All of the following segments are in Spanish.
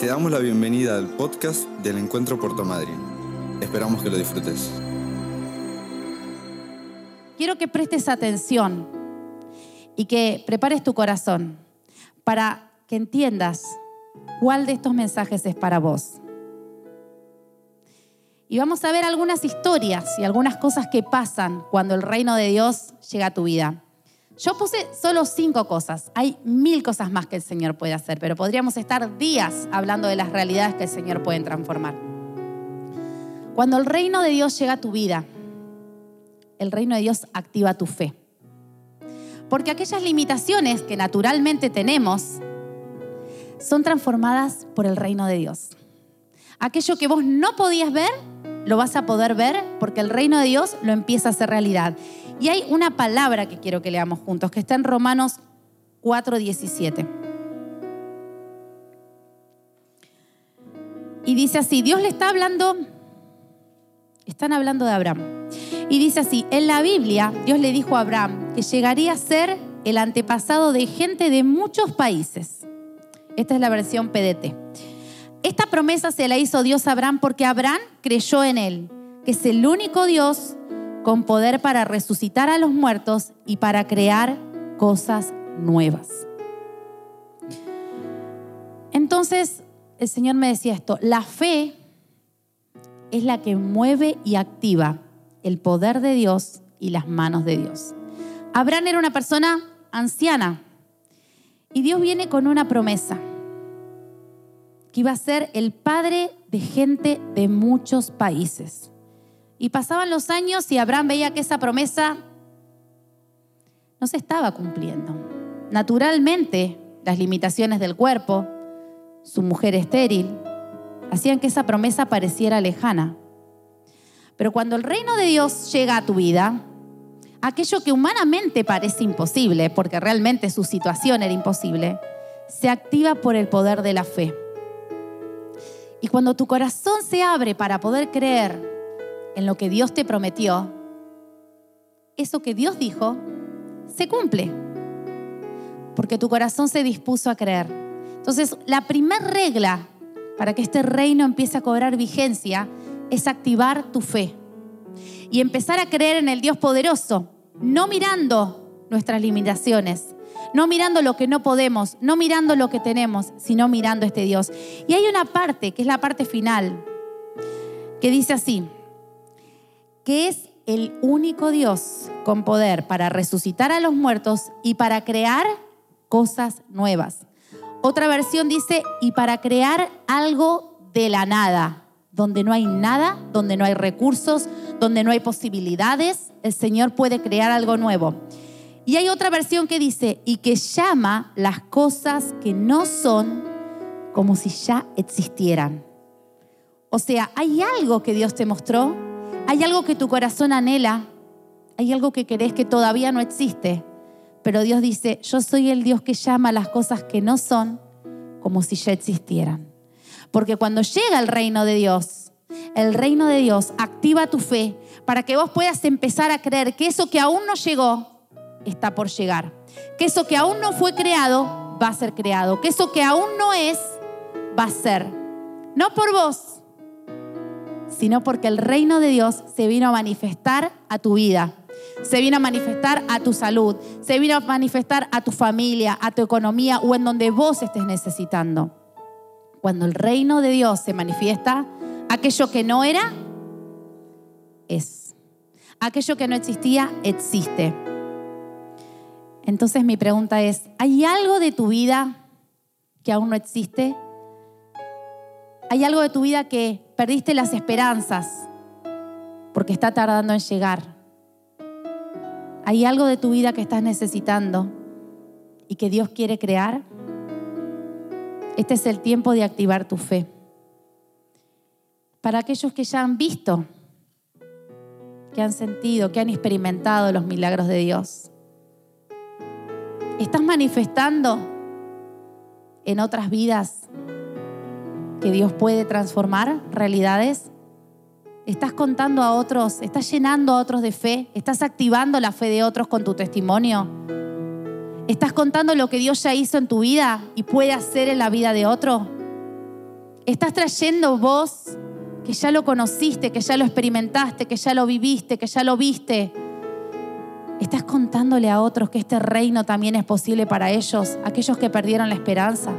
Te damos la bienvenida al podcast del Encuentro Puerto Madryn. Esperamos que lo disfrutes. Quiero que prestes atención y que prepares tu corazón para que entiendas cuál de estos mensajes es para vos. Y vamos a ver algunas historias y algunas cosas que pasan cuando el reino de Dios llega a tu vida. Yo puse solo cinco cosas. Hay mil cosas más que el Señor puede hacer, pero podríamos estar días hablando de las realidades que el Señor puede transformar. Cuando el reino de Dios llega a tu vida, el reino de Dios activa tu fe. Porque aquellas limitaciones que naturalmente tenemos son transformadas por el reino de Dios. Aquello que vos no podías ver, lo vas a poder ver porque el reino de Dios lo empieza a hacer realidad. Y hay una palabra que quiero que leamos juntos, que está en Romanos 4:17. Y dice así, Dios le está hablando, están hablando de Abraham. Y dice así, en la Biblia Dios le dijo a Abraham que llegaría a ser el antepasado de gente de muchos países. Esta es la versión PDT. Esta promesa se la hizo Dios a Abraham porque Abraham creyó en él, que es el único Dios con poder para resucitar a los muertos y para crear cosas nuevas. Entonces el Señor me decía esto, la fe es la que mueve y activa el poder de Dios y las manos de Dios. Abraham era una persona anciana y Dios viene con una promesa que iba a ser el padre de gente de muchos países. Y pasaban los años y Abraham veía que esa promesa no se estaba cumpliendo. Naturalmente, las limitaciones del cuerpo, su mujer estéril, hacían que esa promesa pareciera lejana. Pero cuando el reino de Dios llega a tu vida, aquello que humanamente parece imposible, porque realmente su situación era imposible, se activa por el poder de la fe. Y cuando tu corazón se abre para poder creer en lo que Dios te prometió, eso que Dios dijo se cumple. Porque tu corazón se dispuso a creer. Entonces, la primera regla para que este reino empiece a cobrar vigencia es activar tu fe y empezar a creer en el Dios poderoso, no mirando nuestras limitaciones, no mirando lo que no podemos, no mirando lo que tenemos, sino mirando este Dios. Y hay una parte, que es la parte final, que dice así, que es el único Dios con poder para resucitar a los muertos y para crear cosas nuevas. Otra versión dice, y para crear algo de la nada, donde no hay nada, donde no hay recursos, donde no hay posibilidades, el Señor puede crear algo nuevo. Y hay otra versión que dice, y que llama las cosas que no son como si ya existieran. O sea, hay algo que Dios te mostró, hay algo que tu corazón anhela, hay algo que querés que todavía no existe, pero Dios dice, yo soy el Dios que llama las cosas que no son como si ya existieran. Porque cuando llega el reino de Dios, el reino de Dios activa tu fe para que vos puedas empezar a creer que eso que aún no llegó, está por llegar. Que eso que aún no fue creado va a ser creado. Que eso que aún no es va a ser. No por vos, sino porque el reino de Dios se vino a manifestar a tu vida. Se vino a manifestar a tu salud, se vino a manifestar a tu familia, a tu economía o en donde vos estés necesitando. Cuando el reino de Dios se manifiesta, aquello que no era, es. Aquello que no existía, existe. Entonces mi pregunta es, ¿hay algo de tu vida que aún no existe? ¿Hay algo de tu vida que perdiste las esperanzas porque está tardando en llegar? ¿Hay algo de tu vida que estás necesitando y que Dios quiere crear? Este es el tiempo de activar tu fe. Para aquellos que ya han visto, que han sentido, que han experimentado los milagros de Dios. ¿Estás manifestando en otras vidas que Dios puede transformar realidades? ¿Estás contando a otros? ¿Estás llenando a otros de fe? ¿Estás activando la fe de otros con tu testimonio? ¿Estás contando lo que Dios ya hizo en tu vida y puede hacer en la vida de otro? Estás trayendo vos que ya lo conociste, que ya lo experimentaste, que ya lo viviste, que ya lo viste. Estás contándole a otros que este reino también es posible para ellos, aquellos que perdieron la esperanza.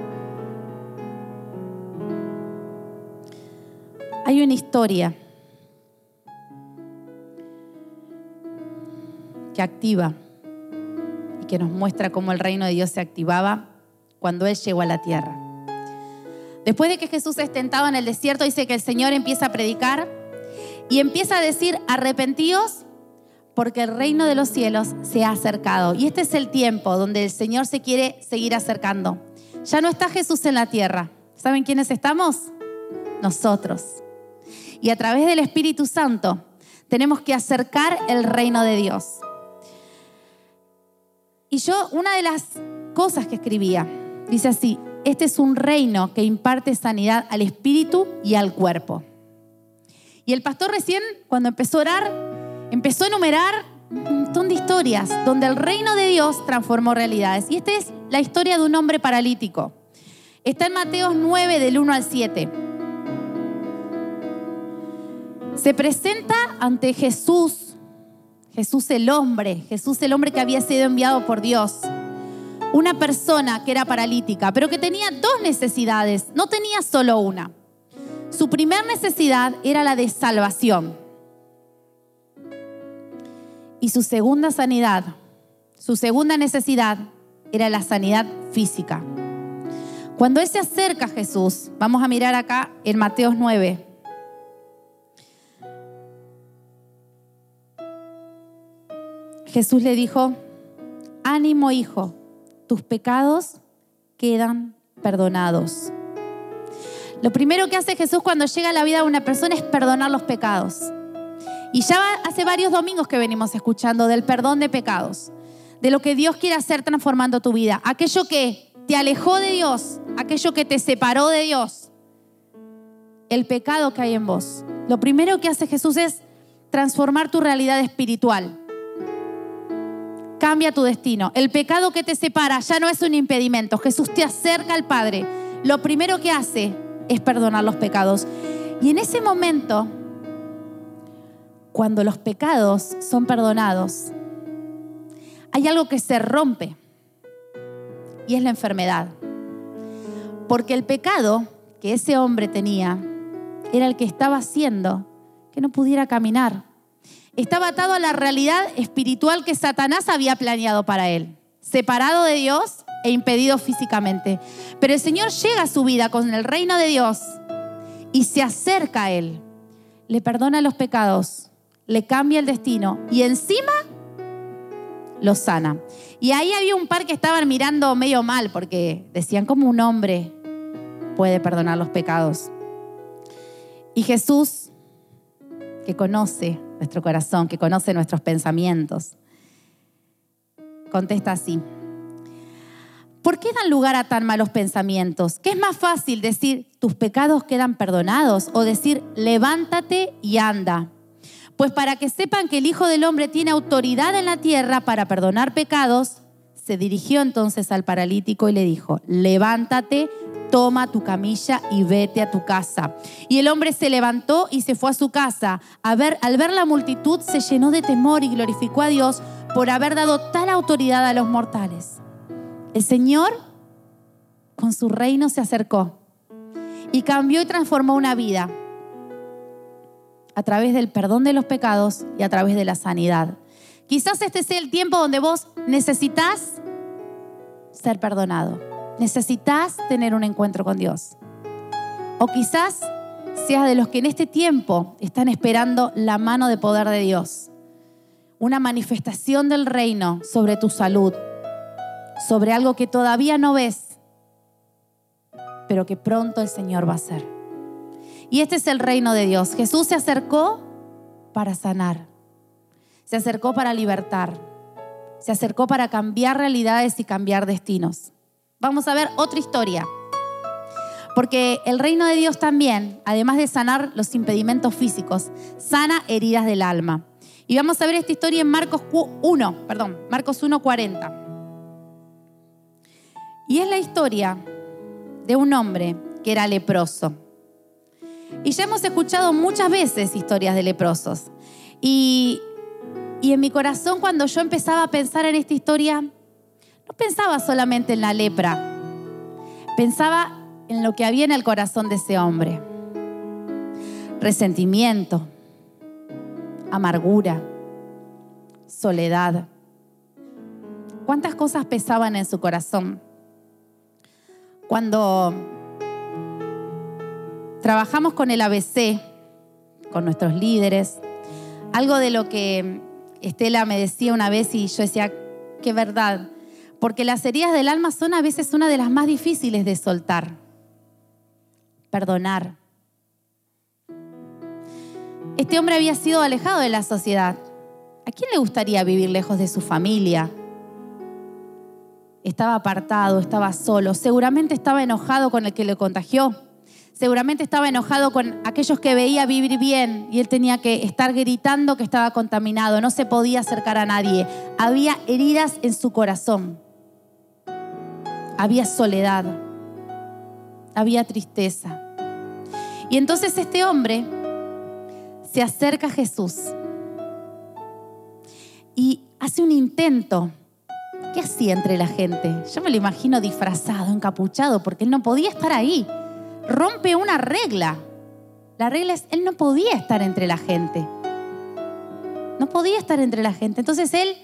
Hay una historia que activa y que nos muestra cómo el reino de Dios se activaba cuando Él llegó a la tierra. Después de que Jesús se estentaba en el desierto, dice que el Señor empieza a predicar y empieza a decir, arrepentíos porque el reino de los cielos se ha acercado. Y este es el tiempo donde el Señor se quiere seguir acercando. Ya no está Jesús en la tierra. ¿Saben quiénes estamos? Nosotros. Y a través del Espíritu Santo tenemos que acercar el reino de Dios. Y yo, una de las cosas que escribía, dice así, este es un reino que imparte sanidad al espíritu y al cuerpo. Y el pastor recién, cuando empezó a orar, empezó a enumerar un montón de historias donde el reino de Dios transformó realidades. Y esta es la historia de un hombre paralítico. Está en Mateos 9 del 1 al 7. Se presenta ante Jesús, Jesús el hombre, Jesús el hombre que había sido enviado por Dios una persona que era paralítica, pero que tenía dos necesidades, no tenía solo una. Su primera necesidad era la de salvación. Y su segunda sanidad, su segunda necesidad era la sanidad física. Cuando él se acerca a Jesús, vamos a mirar acá en Mateos 9. Jesús le dijo, ánimo hijo, tus pecados quedan perdonados. Lo primero que hace Jesús cuando llega a la vida de una persona es perdonar los pecados. Y ya hace varios domingos que venimos escuchando del perdón de pecados, de lo que Dios quiere hacer transformando tu vida, aquello que te alejó de Dios, aquello que te separó de Dios, el pecado que hay en vos. Lo primero que hace Jesús es transformar tu realidad espiritual cambia tu destino. El pecado que te separa ya no es un impedimento. Jesús te acerca al Padre. Lo primero que hace es perdonar los pecados. Y en ese momento, cuando los pecados son perdonados, hay algo que se rompe y es la enfermedad. Porque el pecado que ese hombre tenía era el que estaba haciendo que no pudiera caminar, estaba atado a la realidad espiritual que Satanás había planeado para él, separado de Dios e impedido físicamente. Pero el Señor llega a su vida con el reino de Dios y se acerca a él, le perdona los pecados, le cambia el destino y encima lo sana. Y ahí había un par que estaban mirando medio mal porque decían, ¿cómo un hombre puede perdonar los pecados? Y Jesús, que conoce nuestro corazón, que conoce nuestros pensamientos. Contesta así. ¿Por qué dan lugar a tan malos pensamientos? ¿Qué es más fácil decir tus pecados quedan perdonados o decir levántate y anda? Pues para que sepan que el Hijo del Hombre tiene autoridad en la tierra para perdonar pecados, se dirigió entonces al paralítico y le dijo, levántate, toma tu camilla y vete a tu casa. Y el hombre se levantó y se fue a su casa. A ver, al ver la multitud se llenó de temor y glorificó a Dios por haber dado tal autoridad a los mortales. El Señor con su reino se acercó y cambió y transformó una vida a través del perdón de los pecados y a través de la sanidad. Quizás este sea el tiempo donde vos necesitas ser perdonado necesitas tener un encuentro con Dios. O quizás seas de los que en este tiempo están esperando la mano de poder de Dios. Una manifestación del reino sobre tu salud, sobre algo que todavía no ves, pero que pronto el Señor va a hacer. Y este es el reino de Dios. Jesús se acercó para sanar, se acercó para libertar, se acercó para cambiar realidades y cambiar destinos vamos a ver otra historia. Porque el reino de Dios también, además de sanar los impedimentos físicos, sana heridas del alma. Y vamos a ver esta historia en Marcos 1, perdón, Marcos 1:40. Y es la historia de un hombre que era leproso. Y ya hemos escuchado muchas veces historias de leprosos. Y, y en mi corazón cuando yo empezaba a pensar en esta historia, no pensaba solamente en la lepra, pensaba en lo que había en el corazón de ese hombre. Resentimiento, amargura, soledad. ¿Cuántas cosas pesaban en su corazón? Cuando trabajamos con el ABC, con nuestros líderes, algo de lo que Estela me decía una vez y yo decía, qué verdad, porque las heridas del alma son a veces una de las más difíciles de soltar. Perdonar. Este hombre había sido alejado de la sociedad. ¿A quién le gustaría vivir lejos de su familia? Estaba apartado, estaba solo, seguramente estaba enojado con el que le contagió seguramente estaba enojado con aquellos que veía vivir bien y él tenía que estar gritando que estaba contaminado, no se podía acercar a nadie. Había heridas en su corazón, había soledad, había tristeza. Y entonces este hombre se acerca a Jesús y hace un intento. ¿Qué hacía entre la gente? Yo me lo imagino disfrazado, encapuchado, porque él no podía estar ahí rompe una regla. La regla es, él no podía estar entre la gente. No podía estar entre la gente. Entonces él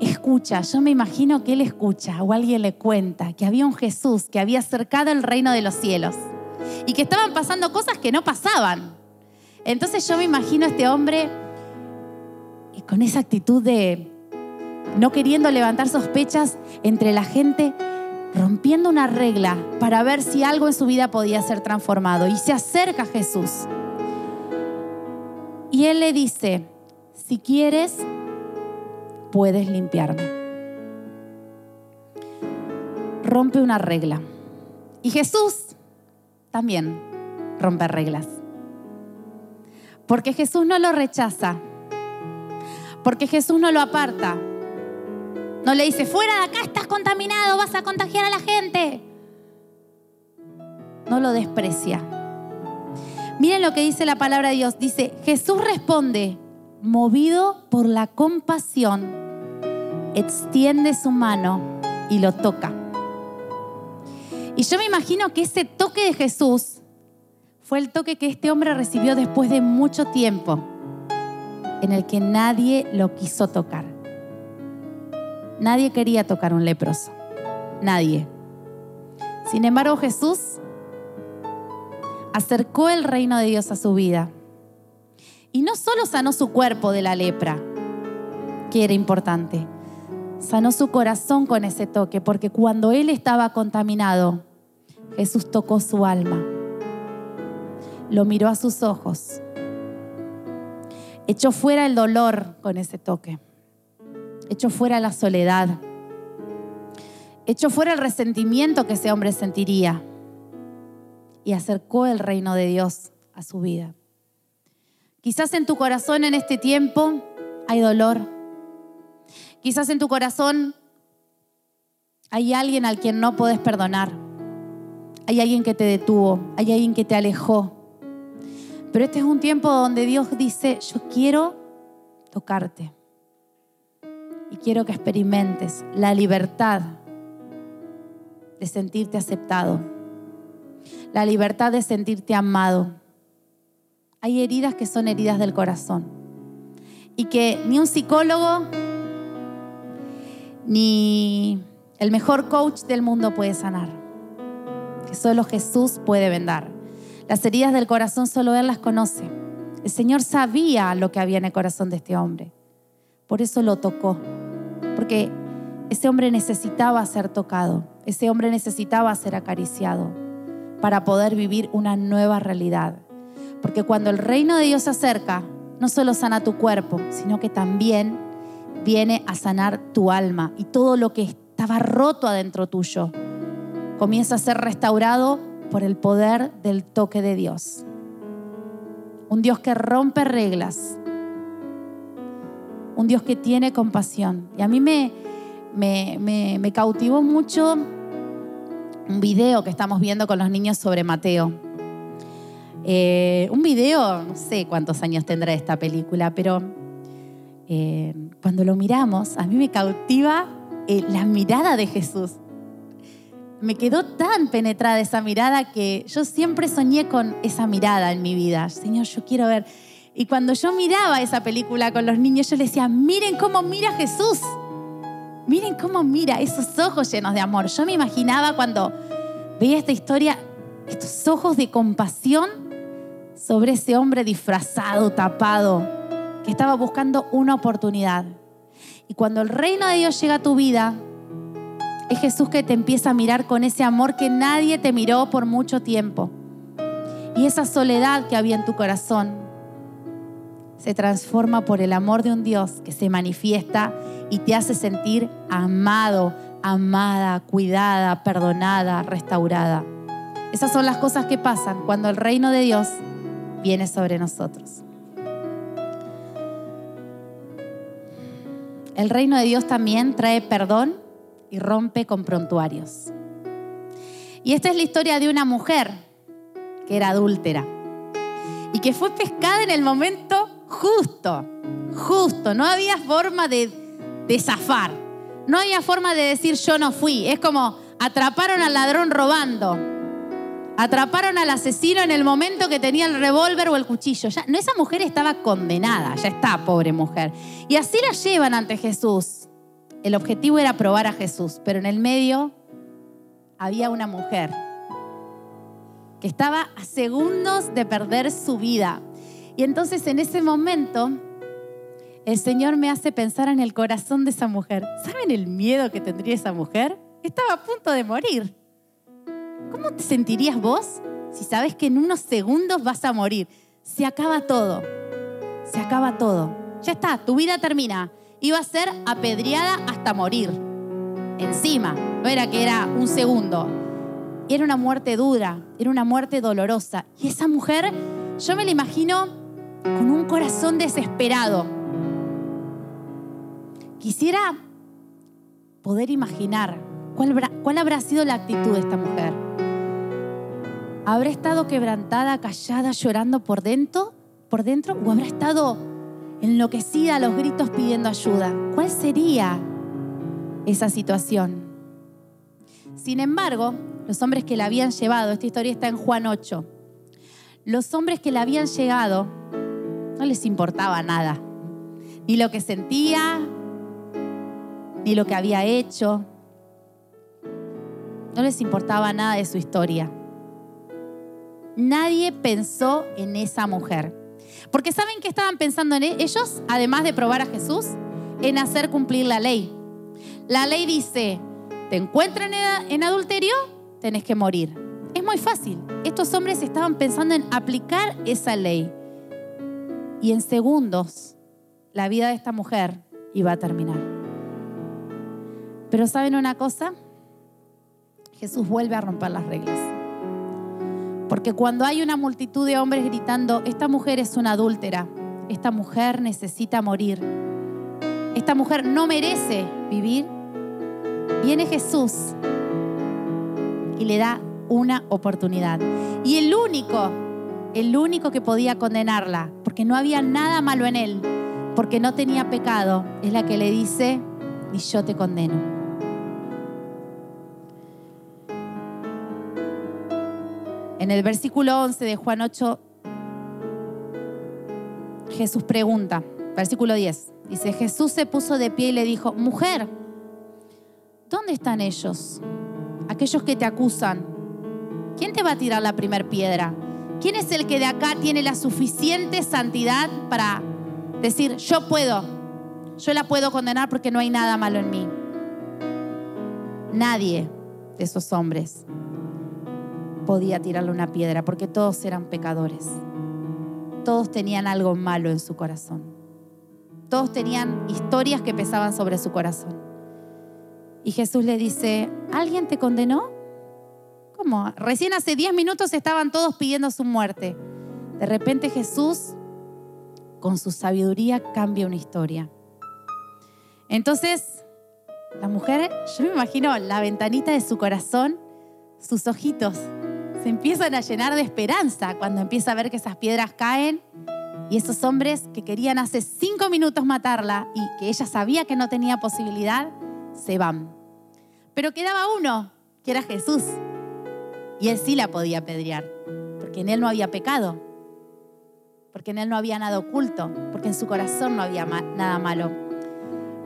escucha, yo me imagino que él escucha o alguien le cuenta que había un Jesús que había acercado el reino de los cielos y que estaban pasando cosas que no pasaban. Entonces yo me imagino a este hombre con esa actitud de no queriendo levantar sospechas entre la gente, rompiendo una regla para ver si algo en su vida podía ser transformado. Y se acerca a Jesús. Y él le dice, si quieres, puedes limpiarme. Rompe una regla. Y Jesús también rompe reglas. Porque Jesús no lo rechaza. Porque Jesús no lo aparta no le dice, fuera de acá estás contaminado, vas a contagiar a la gente. No lo desprecia. Miren lo que dice la palabra de Dios. Dice, Jesús responde, movido por la compasión, extiende su mano y lo toca. Y yo me imagino que ese toque de Jesús fue el toque que este hombre recibió después de mucho tiempo, en el que nadie lo quiso tocar. Nadie quería tocar un leproso. Nadie. Sin embargo, Jesús acercó el reino de Dios a su vida. Y no solo sanó su cuerpo de la lepra, que era importante, sanó su corazón con ese toque, porque cuando él estaba contaminado, Jesús tocó su alma, lo miró a sus ojos, echó fuera el dolor con ese toque echó fuera la soledad, echó fuera el resentimiento que ese hombre sentiría y acercó el reino de Dios a su vida. Quizás en tu corazón en este tiempo hay dolor. Quizás en tu corazón hay alguien al quien no puedes perdonar. Hay alguien que te detuvo, hay alguien que te alejó. Pero este es un tiempo donde Dios dice, yo quiero tocarte y quiero que experimentes la libertad de sentirte aceptado, la libertad de sentirte amado. Hay heridas que son heridas del corazón y que ni un psicólogo ni el mejor coach del mundo puede sanar, que solo Jesús puede vendar. Las heridas del corazón solo Él las conoce. El Señor sabía lo que había en el corazón de este hombre. Por eso lo tocó porque ese hombre necesitaba ser tocado, ese hombre necesitaba ser acariciado para poder vivir una nueva realidad. Porque cuando el reino de Dios se acerca, no solo sana tu cuerpo, sino que también viene a sanar tu alma y todo lo que estaba roto adentro tuyo comienza a ser restaurado por el poder del toque de Dios. Un Dios que rompe reglas, un Dios que tiene compasión. Y a mí me, me, cautivó mucho un video que estamos viendo con los niños sobre Mateo. Eh, un video, no sé cuántos años tendrá esta película, pero eh, cuando lo miramos, a mí me cautiva eh, la mirada de Jesús. Me quedó tan penetrada esa mirada que yo siempre soñé con esa mirada en mi vida. Señor, yo quiero ver. Y cuando yo miraba esa película con los niños, yo les decía, miren cómo mira Jesús. Miren cómo mira esos ojos llenos de amor. Yo me imaginaba cuando veía esta historia, estos ojos de compasión sobre ese hombre disfrazado, tapado, que estaba buscando una oportunidad. Y cuando el reino de Dios llega a tu vida, es Jesús que te empieza a mirar con ese amor que nadie te miró por mucho tiempo. Y esa soledad que había en tu corazón se transforma por el amor de un Dios que se manifiesta y te hace sentir amado, amada, cuidada, perdonada, restaurada. Esas son las cosas que pasan cuando el reino de Dios viene sobre nosotros. El reino de Dios también trae perdón y rompe con prontuarios. Y esta es la historia de una mujer que era adúltera y que fue pescada en el momento justo, justo. No había forma de, de zafar, no había forma de decir yo no fui. Es como atraparon al ladrón robando, atraparon al asesino en el momento que tenía el revólver o el cuchillo. No, esa mujer estaba condenada, ya está, pobre mujer. Y así la llevan ante Jesús. El objetivo era probar a Jesús, pero en el medio había una mujer que estaba a segundos de perder su vida. Y entonces en ese momento el Señor me hace pensar en el corazón de esa mujer. ¿Saben el miedo que tendría esa mujer? Estaba a punto de morir. ¿Cómo te sentirías vos si sabes que en unos segundos vas a morir? Se acaba todo. Se acaba todo. Ya está, tu vida termina. Iba a ser apedreada hasta morir. Encima, no era que era un segundo. Era una muerte dura, era una muerte dolorosa. Y esa mujer, yo me la imagino con un corazón desesperado. Quisiera poder imaginar cuál habrá, sido la actitud de esta mujer. ¿Habrá estado quebrantada, callada, llorando por dentro? ¿Por dentro? ¿O habrá estado enloquecida a los gritos pidiendo ayuda? ¿Cuál sería esa situación? Sin embargo, los hombres que la habían llevado, esta historia está en Juan 8, los hombres que la habían llegado no les importaba nada, ni lo que sentía, ni lo que había hecho, no les importaba nada de su historia. Nadie pensó en esa mujer. Porque ¿saben qué estaban pensando en ellos? Además de probar a Jesús, en hacer cumplir la ley. La ley dice, te encuentran en adulterio, tenés que morir. Es muy fácil. Estos hombres estaban pensando en aplicar esa ley. Y en segundos, la vida de esta mujer iba a terminar. Pero ¿saben una cosa? Jesús vuelve a romper las reglas. Porque cuando hay una multitud de hombres gritando, esta mujer es una adúltera, esta mujer necesita morir, esta mujer no merece vivir, viene Jesús y le da una oportunidad. Y el único, el único que podía condenarla, porque no había nada malo en él, porque no tenía pecado, es la que le dice, y yo te condeno. En el versículo 11 de Juan 8, Jesús pregunta, versículo 10, dice, Jesús se puso de pie y le dijo, mujer, ¿dónde están ellos? Aquellos que te acusan. ¿Quién te va a tirar la primera piedra? ¿Quién es el que de acá tiene la suficiente santidad para decir, yo puedo, yo la puedo condenar porque no hay nada malo en mí? Nadie de esos hombres podía tirarle una piedra porque todos eran pecadores. Todos tenían algo malo en su corazón. Todos tenían historias que pesaban sobre su corazón. Y Jesús le dice, ¿alguien te condenó? ¿Cómo? Recién hace 10 minutos estaban todos pidiendo su muerte. De repente Jesús, con su sabiduría, cambia una historia. Entonces, la mujer, yo me imagino la ventanita de su corazón, sus ojitos se empiezan a llenar de esperanza cuando empieza a ver que esas piedras caen y esos hombres que querían hace cinco minutos matarla y que ella sabía que no tenía posibilidad, se van. Pero quedaba uno, que era Jesús. Y él sí la podía apedrear, porque en él no había pecado, porque en él no había nada oculto, porque en su corazón no había nada malo.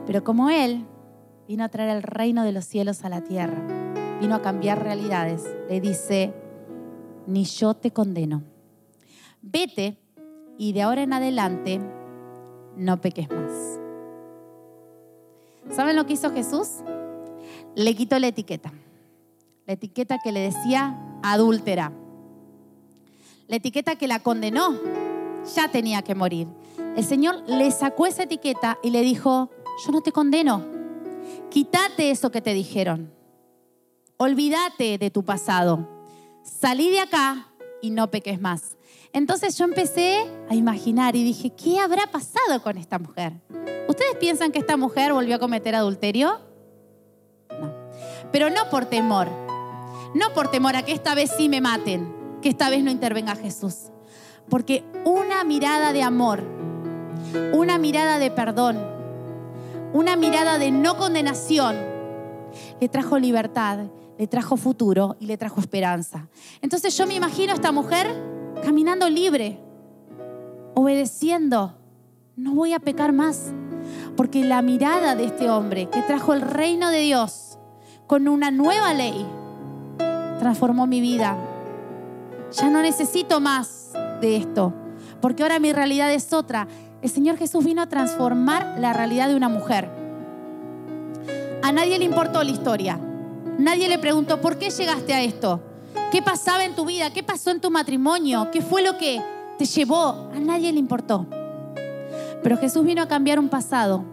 Pero como él vino a traer el reino de los cielos a la tierra, vino a cambiar realidades, le dice, ni yo te condeno. Vete y de ahora en adelante no peques más. ¿Saben lo que hizo Jesús? Le quitó la etiqueta. La etiqueta que le decía adúltera. La etiqueta que la condenó. Ya tenía que morir. El Señor le sacó esa etiqueta y le dijo, yo no te condeno. Quítate eso que te dijeron. Olvídate de tu pasado. Salí de acá y no peques más. Entonces yo empecé a imaginar y dije, ¿qué habrá pasado con esta mujer? ¿Ustedes piensan que esta mujer volvió a cometer adulterio? No. Pero no por temor. No por temor a que esta vez sí me maten, que esta vez no intervenga Jesús. Porque una mirada de amor, una mirada de perdón, una mirada de no condenación, le trajo libertad, le trajo futuro y le trajo esperanza. Entonces yo me imagino a esta mujer caminando libre, obedeciendo. No voy a pecar más, porque la mirada de este hombre que trajo el reino de Dios con una nueva ley transformó mi vida. Ya no necesito más de esto, porque ahora mi realidad es otra. El Señor Jesús vino a transformar la realidad de una mujer. A nadie le importó la historia. Nadie le preguntó, ¿por qué llegaste a esto? ¿Qué pasaba en tu vida? ¿Qué pasó en tu matrimonio? ¿Qué fue lo que te llevó? A nadie le importó. Pero Jesús vino a cambiar un pasado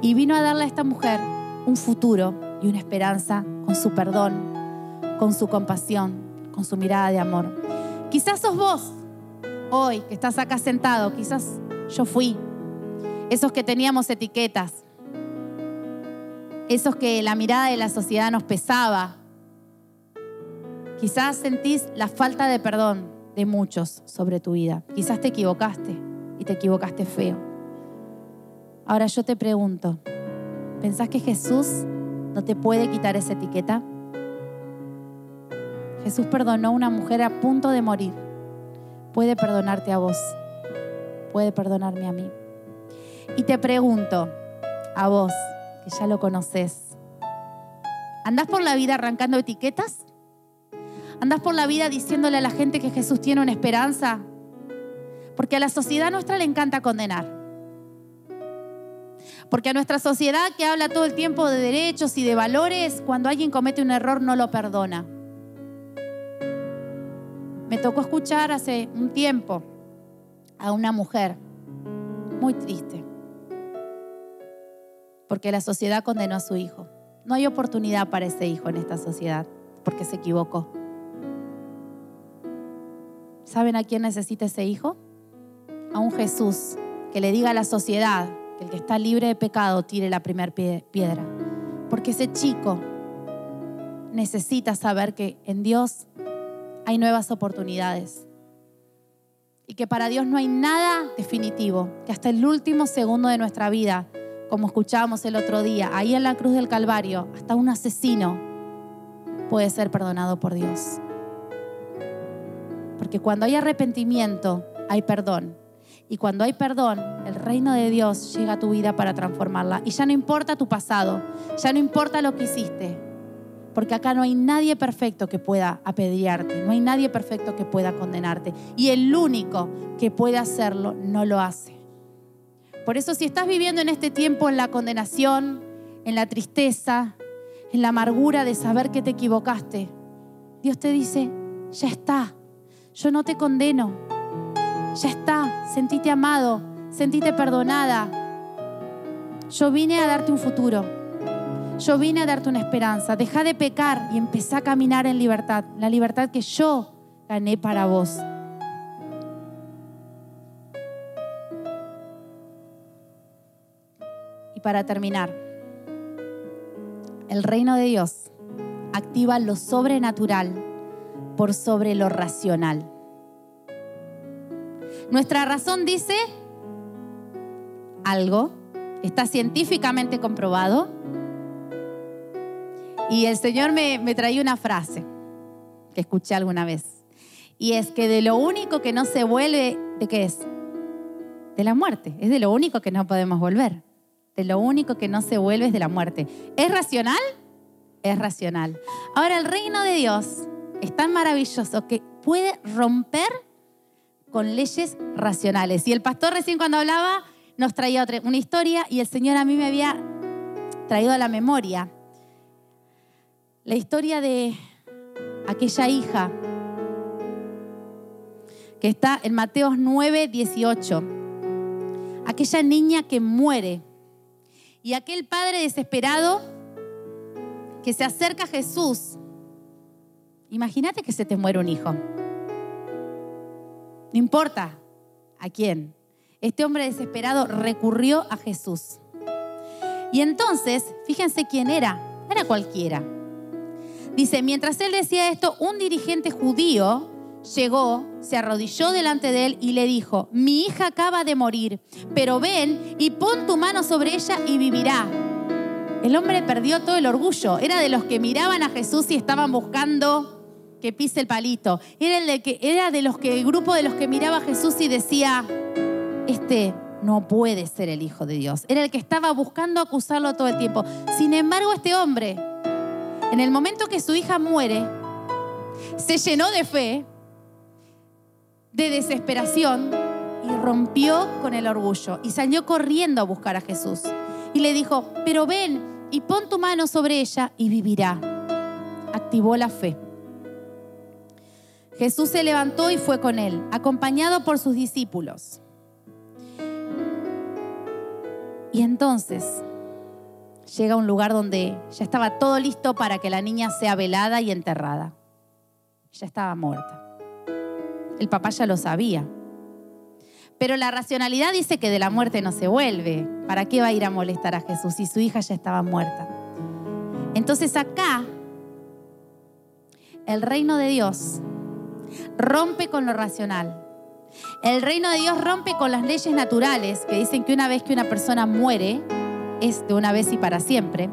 y vino a darle a esta mujer un futuro y una esperanza con su perdón, con su compasión, con su mirada de amor. Quizás sos vos hoy que estás acá sentado, quizás yo fui, esos que teníamos etiquetas, esos que la mirada de la sociedad nos pesaba, Quizás sentís la falta de perdón de muchos sobre tu vida. Quizás te equivocaste y te equivocaste feo. Ahora yo te pregunto, ¿pensás que Jesús no te puede quitar esa etiqueta? Jesús perdonó a una mujer a punto de morir. Puede perdonarte a vos. Puede perdonarme a mí. Y te pregunto, a vos, que ya lo conoces, ¿andás por la vida arrancando etiquetas? ¿Andás por la vida diciéndole a la gente que Jesús tiene una esperanza? Porque a la sociedad nuestra le encanta condenar. Porque a nuestra sociedad que habla todo el tiempo de derechos y de valores, cuando alguien comete un error no lo perdona. Me tocó escuchar hace un tiempo a una mujer muy triste, porque la sociedad condenó a su hijo. No hay oportunidad para ese hijo en esta sociedad, porque se equivocó. ¿Saben a quién necesita ese hijo? A un Jesús que le diga a la sociedad que el que está libre de pecado tire la primera piedra. Porque ese chico necesita saber que en Dios hay nuevas oportunidades. Y que para Dios no hay nada definitivo, que hasta el último segundo de nuestra vida, como escuchábamos el otro día, ahí en la cruz del Calvario, hasta un asesino puede ser perdonado por Dios. Porque cuando hay arrepentimiento, hay perdón. Y cuando hay perdón, el reino de Dios llega a tu vida para transformarla. Y ya no importa tu pasado, ya no importa lo que hiciste. Porque acá no hay nadie perfecto que pueda apedrearte, no hay nadie perfecto que pueda condenarte. Y el único que puede hacerlo no lo hace. Por eso si estás viviendo en este tiempo en la condenación, en la tristeza, en la amargura de saber que te equivocaste, Dios te dice, ya está, yo no te condeno. Ya está, sentite amado, sentite perdonada. Yo vine a darte un futuro. Yo vine a darte una esperanza. Deja de pecar y empezá a caminar en libertad. La libertad que yo gané para vos. Y para terminar, el reino de Dios activa lo sobrenatural por sobre lo racional. Nuestra razón dice algo, está científicamente comprobado, y el Señor me, me traía una frase que escuché alguna vez, y es que de lo único que no se vuelve, ¿de qué es? De la muerte, es de lo único que no podemos volver, de lo único que no se vuelve es de la muerte. ¿Es racional? Es racional. Ahora el reino de Dios es tan maravilloso que puede romper con leyes racionales. Y el pastor recién cuando hablaba nos traía otra, una historia y el Señor a mí me había traído a la memoria la historia de aquella hija que está en Mateos 9, 18. Aquella niña que muere y aquel padre desesperado que se acerca a Jesús. Imagínate que se te muere un hijo. No importa a quién. Este hombre desesperado recurrió a Jesús. Y entonces, fíjense quién era. Era cualquiera. Dice, mientras él decía esto, un dirigente judío llegó, se arrodilló delante de él y le dijo, mi hija acaba de morir, pero ven y pon tu mano sobre ella y vivirá. El hombre perdió todo el orgullo. Era de los que miraban a Jesús y estaban buscando que pise el palito. Era, el de que, era de los que, el grupo de los que miraba a Jesús y decía, este no puede ser el Hijo de Dios. Era el que estaba buscando acusarlo todo el tiempo. Sin embargo, este hombre, en el momento que su hija muere, se llenó de fe, de desesperación y rompió con el orgullo y salió corriendo a buscar a Jesús. Y le dijo, pero ven y pon tu mano sobre ella y vivirá. Activó la fe. Jesús se levantó y fue con él, acompañado por sus discípulos. Y entonces llega a un lugar donde ya estaba todo listo para que la niña sea velada y enterrada. Ya estaba muerta. El papá ya lo sabía. Pero la racionalidad dice que de la muerte no se vuelve. ¿Para qué va a ir a molestar a Jesús si su hija ya estaba muerta? Entonces acá, el reino de Dios rompe con lo racional. El reino de Dios rompe con las leyes naturales que dicen que una vez que una persona muere, es de una vez y para siempre,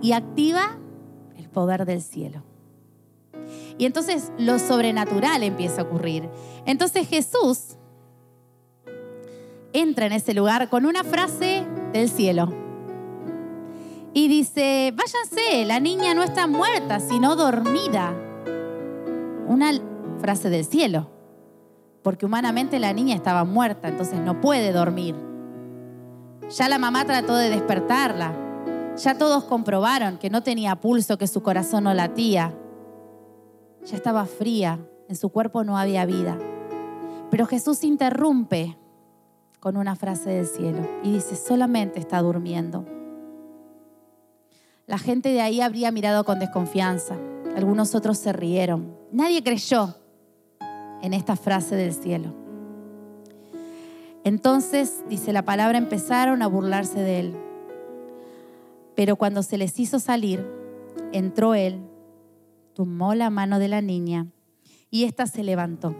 y activa el poder del cielo. Y entonces lo sobrenatural empieza a ocurrir. Entonces Jesús entra en ese lugar con una frase del cielo. Y dice, váyanse, la niña no está muerta, sino dormida. Una frase del cielo, porque humanamente la niña estaba muerta, entonces no puede dormir. Ya la mamá trató de despertarla, ya todos comprobaron que no tenía pulso, que su corazón no latía, ya estaba fría, en su cuerpo no había vida. Pero Jesús interrumpe con una frase del cielo y dice, solamente está durmiendo. La gente de ahí habría mirado con desconfianza. Algunos otros se rieron. Nadie creyó en esta frase del cielo. Entonces, dice la palabra, empezaron a burlarse de él. Pero cuando se les hizo salir, entró él, tomó la mano de la niña y ésta se levantó.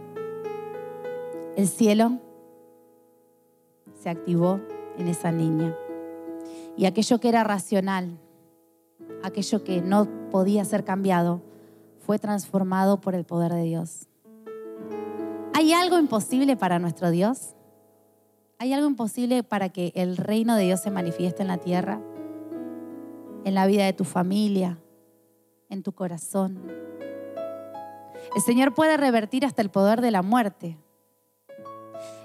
El cielo se activó en esa niña. Y aquello que era racional, aquello que no podía ser cambiado, fue transformado por el poder de Dios. ¿Hay algo imposible para nuestro Dios? ¿Hay algo imposible para que el reino de Dios se manifieste en la tierra? En la vida de tu familia, en tu corazón. El Señor puede revertir hasta el poder de la muerte.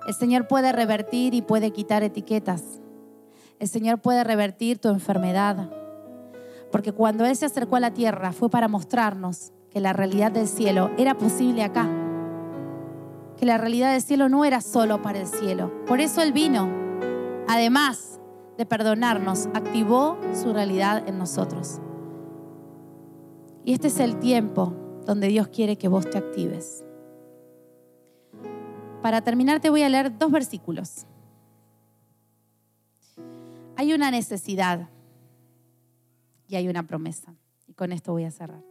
El Señor puede revertir y puede quitar etiquetas. El Señor puede revertir tu enfermedad. Porque cuando Él se acercó a la tierra fue para mostrarnos que la realidad del cielo era posible acá que la realidad del cielo no era solo para el cielo. Por eso Él vino. Además de perdonarnos, activó su realidad en nosotros. Y este es el tiempo donde Dios quiere que vos te actives. Para terminar te voy a leer dos versículos. Hay una necesidad y hay una promesa. Y con esto voy a cerrar.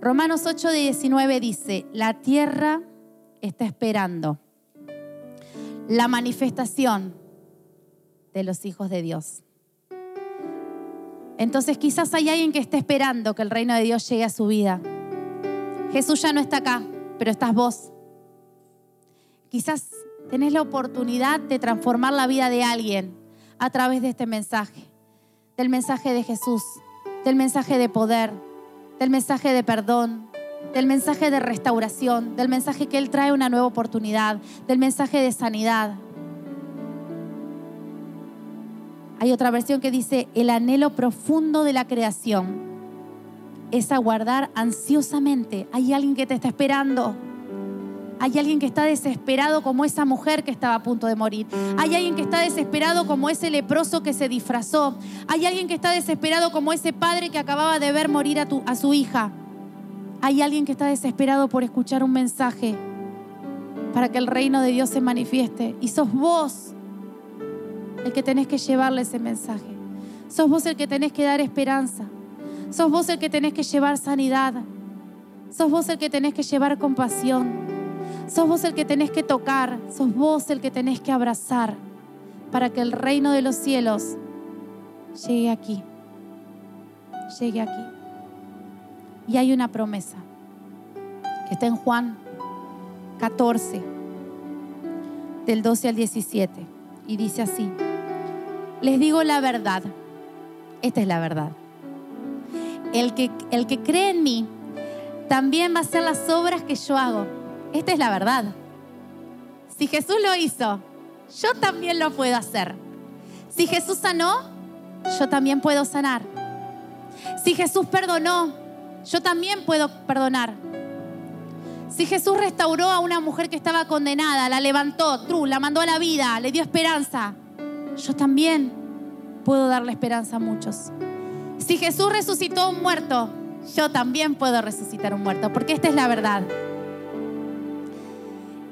Romanos 8, 19 dice, la tierra está esperando la manifestación de los hijos de Dios. Entonces quizás hay alguien que esté esperando que el reino de Dios llegue a su vida. Jesús ya no está acá, pero estás vos. Quizás tenés la oportunidad de transformar la vida de alguien a través de este mensaje, del mensaje de Jesús, del mensaje de poder, del mensaje de perdón, del mensaje de restauración, del mensaje que Él trae una nueva oportunidad, del mensaje de sanidad. Hay otra versión que dice, el anhelo profundo de la creación es aguardar ansiosamente. Hay alguien que te está esperando. Hay alguien que está desesperado como esa mujer que estaba a punto de morir. Hay alguien que está desesperado como ese leproso que se disfrazó. Hay alguien que está desesperado como ese padre que acababa de ver morir a, a su hija. Hay alguien que está desesperado por escuchar un mensaje para que el reino de Dios se manifieste. Y sos vos el que tenés que llevarle ese mensaje. Sos vos el que tenés que dar esperanza. Sos vos el que tenés que llevar sanidad. Sos vos el que tenés que llevar compasión. Sos vos el que tenés que tocar. Sos vos el que tenés que abrazar para que el reino de los cielos llegue aquí. Llegue aquí. Y hay una promesa que está en Juan 14, del 12 al 17. Y dice así, les digo la verdad, esta es la verdad. El que, el que cree en mí también va a hacer las obras que yo hago. Esta es la verdad. Si Jesús lo hizo, yo también lo puedo hacer. Si Jesús sanó, yo también puedo sanar. Si Jesús perdonó, yo también puedo perdonar. Si Jesús restauró a una mujer que estaba condenada, la levantó, tru, la mandó a la vida, le dio esperanza, yo también puedo darle esperanza a muchos. Si Jesús resucitó a un muerto, yo también puedo resucitar a un muerto, porque esta es la verdad.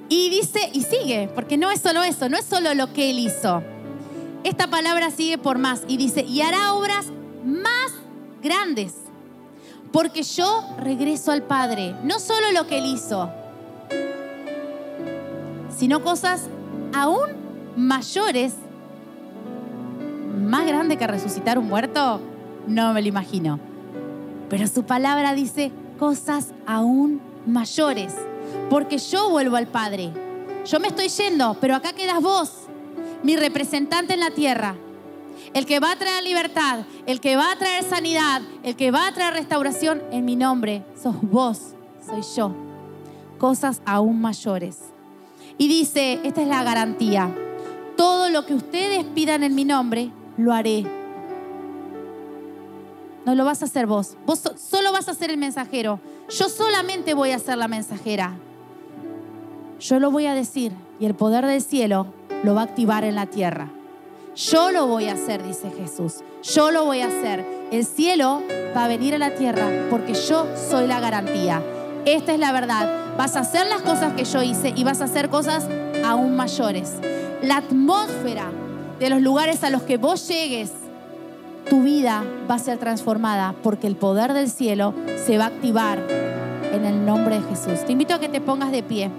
Y dice, y sigue, porque no es solo eso, no es solo lo que él hizo. Esta palabra sigue por más y dice, y hará obras más grandes porque yo regreso al Padre. No solo lo que Él hizo, sino cosas aún mayores, más grandes que resucitar un muerto, no me lo imagino. Pero su palabra dice cosas aún mayores, porque yo vuelvo al Padre. Yo me estoy yendo, pero acá quedas vos, mi representante en la tierra el que va a traer libertad, el que va a traer sanidad, el que va a traer restauración en mi nombre, sos vos, soy yo. Cosas aún mayores. Y dice, esta es la garantía, todo lo que ustedes pidan en mi nombre, lo haré. No lo vas a hacer vos, vos solo vas a ser el mensajero. Yo solamente voy a ser la mensajera. Yo lo voy a decir y el poder del cielo lo va a activar en la tierra. Yo lo voy a hacer, dice Jesús. Yo lo voy a hacer. El cielo va a venir a la tierra porque yo soy la garantía. Esta es la verdad. Vas a hacer las cosas que yo hice y vas a hacer cosas aún mayores. La atmósfera de los lugares a los que vos llegues, tu vida va a ser transformada porque el poder del cielo se va a activar en el nombre de Jesús. Te invito a que te pongas de pie.